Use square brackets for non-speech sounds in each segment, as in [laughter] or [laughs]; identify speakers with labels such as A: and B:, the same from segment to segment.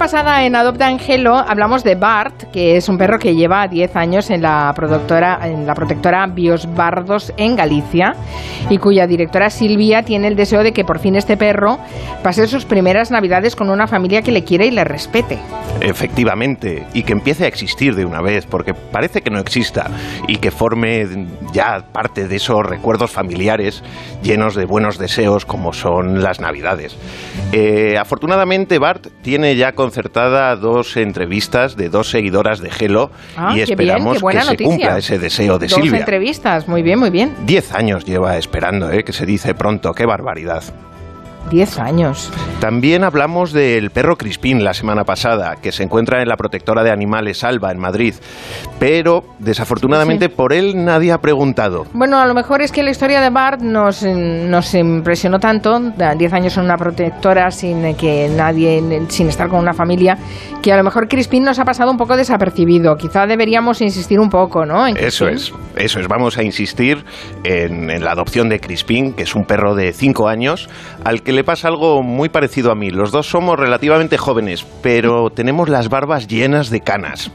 A: Pasada en Adopta Angelo hablamos de Bart, que es un perro que lleva 10 años en la, productora, en la protectora Bios Bardos en Galicia y cuya directora Silvia tiene el deseo de que por fin este perro pase sus primeras navidades con una familia que le quiere y le respete.
B: Efectivamente, y que empiece a existir de una vez, porque parece que no exista, y que forme ya parte de esos recuerdos familiares llenos de buenos deseos como son las navidades. Eh, afortunadamente Bart tiene ya concertada dos entrevistas de dos seguidoras de Gelo
A: Ah,
B: y
A: qué bien,
B: esperamos
A: qué
B: que se cumpla ese deseo de
A: Dos
B: Silvia.
A: entrevistas, muy bien, muy bien.
B: Diez años lleva esperando, ¿eh? que se dice pronto, qué barbaridad.
A: 10 años.
B: También hablamos del perro Crispín la semana pasada, que se encuentra en la protectora de animales Alba, en Madrid. Pero, desafortunadamente, por él nadie ha preguntado.
A: Bueno, a lo mejor es que la historia de Bart nos, nos impresionó tanto, da 10 años en una protectora sin que nadie, sin estar con una familia, que a lo mejor Crispin nos ha pasado un poco desapercibido. Quizá deberíamos insistir un poco, ¿no? en
B: Eso
A: Crispín.
B: es, eso es. Vamos a insistir en, en la adopción de Crispín, que es un perro de 5 años, al que le pasa algo muy parecido a mí. Los dos somos relativamente jóvenes, pero tenemos las barbas llenas de canas.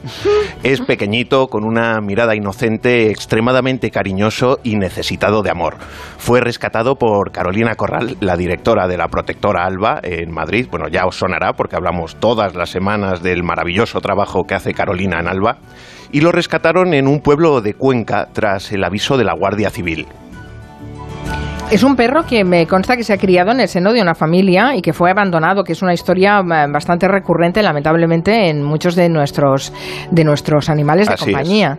B: Es pequeñito, con una mirada inocente, extremadamente cariñoso y necesitado de amor. Fue rescatado por Carolina Corral, la directora de la protectora Alba en Madrid. Bueno, ya os sonará porque hablamos todas las semanas del maravilloso trabajo que hace Carolina en Alba. Y lo rescataron en un pueblo de Cuenca tras el aviso de la Guardia Civil.
A: Es un perro que me consta que se ha criado en el seno de una familia y que fue abandonado, que es una historia eh, bastante recurrente, lamentablemente, en muchos de nuestros de nuestros animales de
B: Así es.
A: compañía.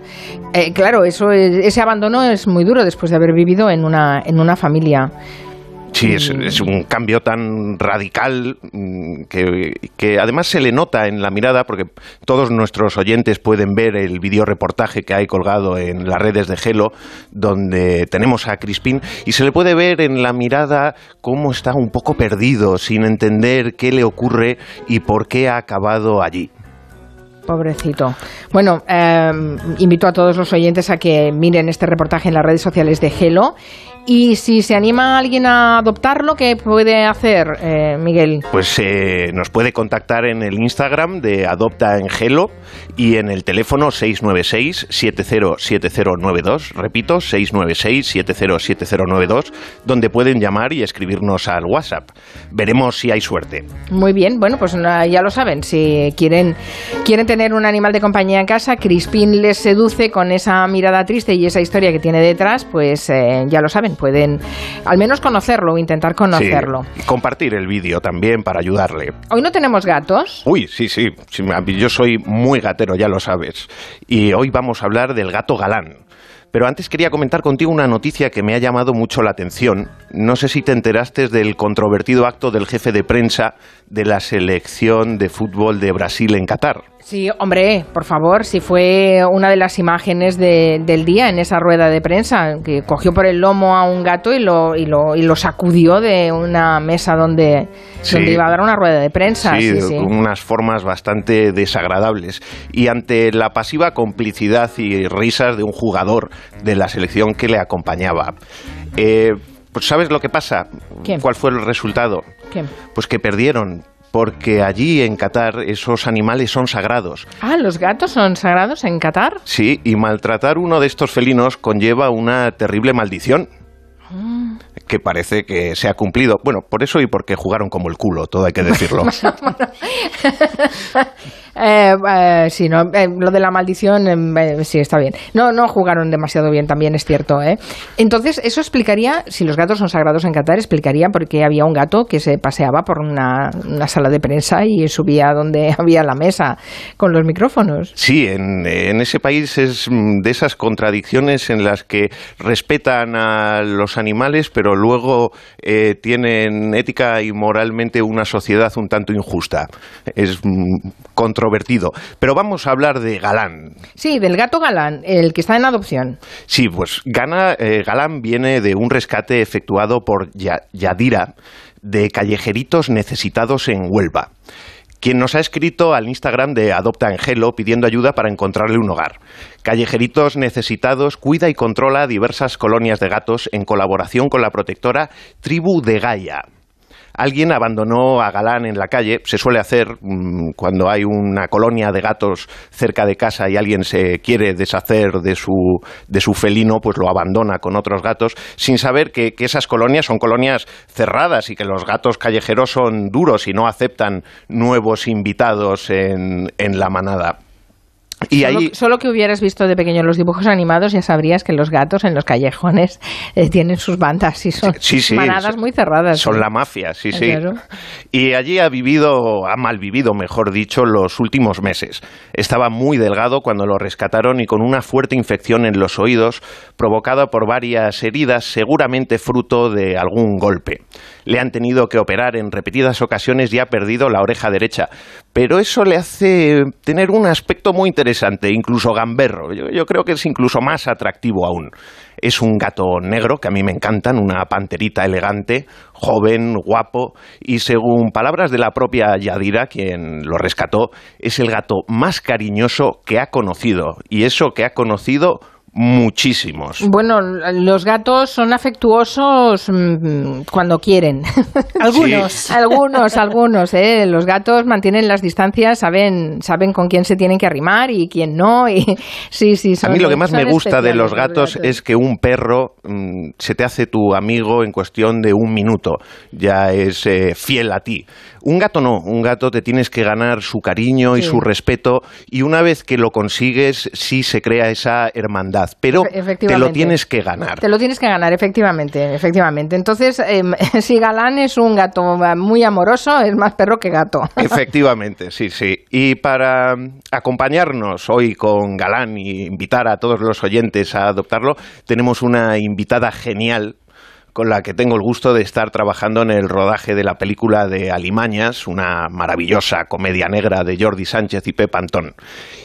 A: Eh, claro, eso es- ese abandono es muy duro después de haber vivido en una en una familia.
B: Sí, es, es un cambio tan radical mm, que, que además se le nota en la mirada, porque todos nuestros oyentes pueden ver el videoreportaje que hay colgado en las redes de Gelo, donde tenemos a Crispín, y se le puede ver en la mirada cómo está un poco perdido, sin entender qué le ocurre y por qué ha acabado allí.
A: Pobrecito. Bueno, eh, invito a todos los oyentes a que miren este reportaje en las redes sociales de Gelo. Y si se anima alguien a adoptarlo, ¿qué puede hacer, eh, Miguel?
B: Pues eh, nos puede contactar en el Instagram de Adopta en Gelo y en el teléfono 696-707092, repito, 696-707092, donde pueden llamar y escribirnos al WhatsApp. Veremos si hay suerte.
A: Muy bien, bueno, pues ya lo saben. Si quieren, quieren tener un animal de compañía en casa, Crispin les seduce con esa mirada triste y esa historia que tiene detrás, pues eh, ya lo saben, pueden al menos conocerlo o intentar conocerlo.
B: Sí, y compartir el vídeo también para ayudarle.
A: Hoy no tenemos gatos.
B: Uy, sí, sí, yo soy muy gatero, ya lo sabes. Y hoy vamos a hablar del gato galán. Pero antes quería comentar contigo una noticia que me ha llamado mucho la atención. No sé si te enteraste del controvertido acto del jefe de prensa de la selección de fútbol de Brasil en Qatar.
A: Sí, hombre, por favor, si fue una de las imágenes de- del día en esa rueda de prensa, que cogió por el lomo a un gato y lo, y lo, y lo sacudió de una mesa donde,
B: Sí.
A: donde iba a dar una rueda de prensa.
B: Sí,
A: sí.
B: unas formas bastante desagradables. Y ante la pasiva complicidad y risas de un jugador de la selección que le acompañaba. Eh, pues ¿sabes lo que pasa?
A: ¿Qué?
B: ¿Cuál fue el resultado?
A: ¿Qué?
B: Pues que perdieron. Porque allí en Qatar esos animales son sagrados.
A: Ah, ¿los gatos son sagrados en Qatar?
B: Sí, y maltratar uno de estos felinos conlleva una terrible maldición. Que parece que se ha cumplido. Bueno, por eso y porque jugaron como el culo, todo hay que decirlo. [laughs] [laughs]
A: Eh, eh, sí, no, eh, lo de la maldición, em, eh, sí, está bien. No, no jugaron demasiado bien, también es cierto. ¿eh? Entonces, eso explicaría, si los gatos son sagrados en Qatar, explicaría por qué había un gato que se paseaba por una, una sala de prensa y subía donde [laughs] había la mesa con los micrófonos.
B: Sí, en, en ese país es mm, de esas contradicciones en las que respetan a los animales, pero luego eh, tienen ética y moralmente una sociedad un tanto injusta. Es mm, controvertido. Pero vamos a hablar de Galán.
A: Sí, del gato galán, el que está en adopción.
B: Sí, pues Gana, eh, Galán viene de un rescate efectuado por Ya- Yadira de callejeritos necesitados en Huelva quien nos ha escrito al Instagram de Adopta Angelo pidiendo ayuda para encontrarle un hogar. Callejeritos Necesitados cuida y controla diversas colonias de gatos en colaboración con la protectora Tribu de Gaia. Alguien abandonó a Galán en la calle. Se suele hacer mm, cuando hay una colonia de gatos cerca de casa y alguien se quiere deshacer de su, de su felino, pues lo abandona con otros gatos, sin saber que, que esas colonias son colonias cerradas y que los gatos callejeros son duros y no aceptan nuevos invitados en, en la manada.
A: Y solo, ahí... solo, que hubieras visto de pequeño los dibujos animados ya sabrías que los gatos en los callejones eh, tienen sus bandas y son
B: sí, sí,
A: manadas muy cerradas.
B: Son la mafia, sí, sí. Claro. Y allí ha vivido, ha malvivido, mejor dicho, los últimos meses. Estaba muy delgado cuando lo rescataron y con una fuerte infección en los oídos provocada por varias heridas, seguramente fruto de algún golpe. Le han tenido que operar en repetidas ocasiones y ha perdido la oreja derecha. Pero eso le hace tener un aspecto muy interesante, incluso gamberro. Yo, creo que es incluso más atractivo aún. Es un gato negro, que a mí me encantan, una panterita elegante, joven, guapo, y según palabras de la propia Yadira, quien lo rescató, es el gato más cariñoso que ha conocido. Y eso que ha conocido muchísimos.
A: Bueno, los gatos son afectuosos mmm, cuando quieren. [laughs]
C: algunos.
A: Sí. algunos, algunos. ¿eh? Los gatos mantienen las distancias, saben, saben con quién se tienen que arrimar y quién no. Y, [laughs] sí, sí,
B: son, A mí lo que más me gusta de los gatos, los gatos, es que un perro mmm, se te hace tu amigo en cuestión de un minuto. Ya es eh, fiel a ti. Un gato no, un gato te tienes que ganar su cariño y su respeto y una vez que lo consigues sí se crea esa hermandad, pero te lo tienes que ganar.
A: Te lo tienes que ganar, efectivamente, efectivamente. Entonces, eh, [laughs] si Galán es un gato muy amoroso, es más perro que gato. [laughs]
B: Efectivamente, sí, sí. Y para acompañarnos hoy con Galán y invitar a todos los oyentes a adoptarlo, tenemos una invitada genial con la que tengo el gusto de estar trabajando en el rodaje de la película de Alimañas, una maravillosa comedia negra de Jordi Sánchez y Pep Antón.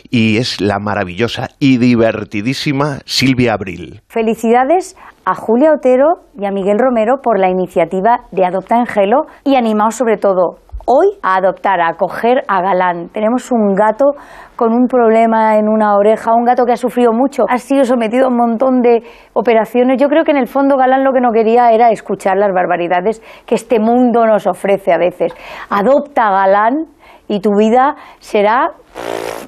B: Y es la maravillosa y divertidísima Silvia Abril.
D: Felicidades a Julia Otero y a Miguel Romero por la iniciativa de Adopta Angelo y animaos sobre todo hoy a adoptar, a acoger a Galán. Tenemos un gato con un problema en una oreja, un gato que ha sufrido mucho, ha sido sometido a un montón de operaciones. Yo creo que en el fondo Galán lo que no quería era escuchar las barbaridades que este mundo nos ofrece a veces. Adopta a Galán y tu vida será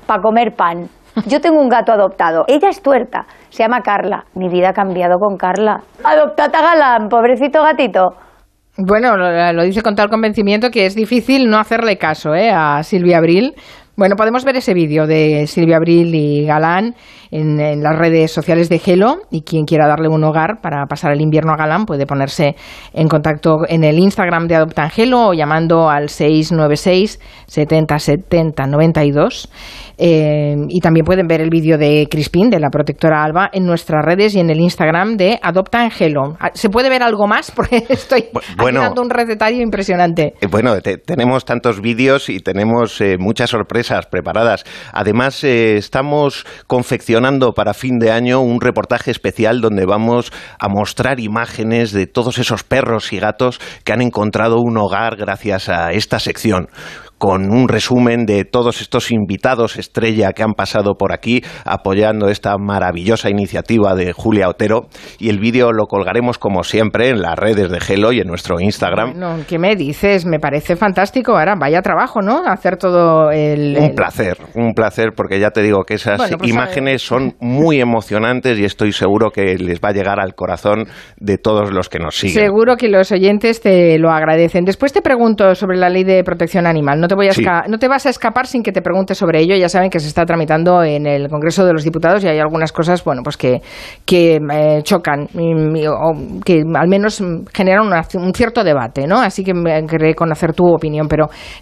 D: para comer pan. Yo tengo un gato adoptado. Ella es tuerta. Se llama Carla. Mi vida ha cambiado con Carla. Adoptad a Galán, pobrecito gatito.
A: Bueno, lo, dice con tal convencimiento que es difícil no hacerle caso ¿eh? a Silvia Abril. Bueno, podemos ver ese vídeo de Silvia Abril y Galán en, en, las redes sociales de Gelo y quien quiera darle un hogar para pasar el invierno a Galán puede ponerse en contacto en el Instagram de Adopta Angelo o llamando al 696 70 70 92 eh, y también pueden ver el vídeo de Crispin, de la protectora Alba, en nuestras redes y en el Instagram de Adopta Angelo. ¿Se puede ver algo más? [laughs] Porque estoy bueno, dando un recetario impresionante.
B: Eh, bueno, te, tenemos tantos vídeos y tenemos eh, muchas sorpresas preparadas. Además, eh, estamos confeccionando para fin de año un reportaje especial donde vamos a mostrar imágenes de todos esos perros y gatos que han encontrado un hogar gracias a esta sección con un resumen de todos estos invitados estrella que han pasado por aquí apoyando esta maravillosa iniciativa de Julia Otero y el vídeo lo colgaremos como siempre en las redes de Gelo y en nuestro Instagram.
A: Bueno, ¿Qué me dices? Me parece fantástico. Ahora, vaya trabajo, ¿no? Hacer todo el...
B: Un placer, un placer porque ya te digo que esas bueno, pues imágenes son muy emocionantes y estoy seguro que les va a llegar al corazón de todos los que nos siguen.
A: Seguro que los oyentes te lo agradecen. Después te pregunto sobre la ley de protección animal. No te, voy a sí. no te vas a escapar sin que te pregunte sobre ello. Ya saben que se está tramitando en el Congreso de los Diputados y hay algunas cosas, bueno, pues que, que eh, chocan y, o que al menos generan una, un cierto debate, ¿no? Así que me querré conocer tu opinión, pero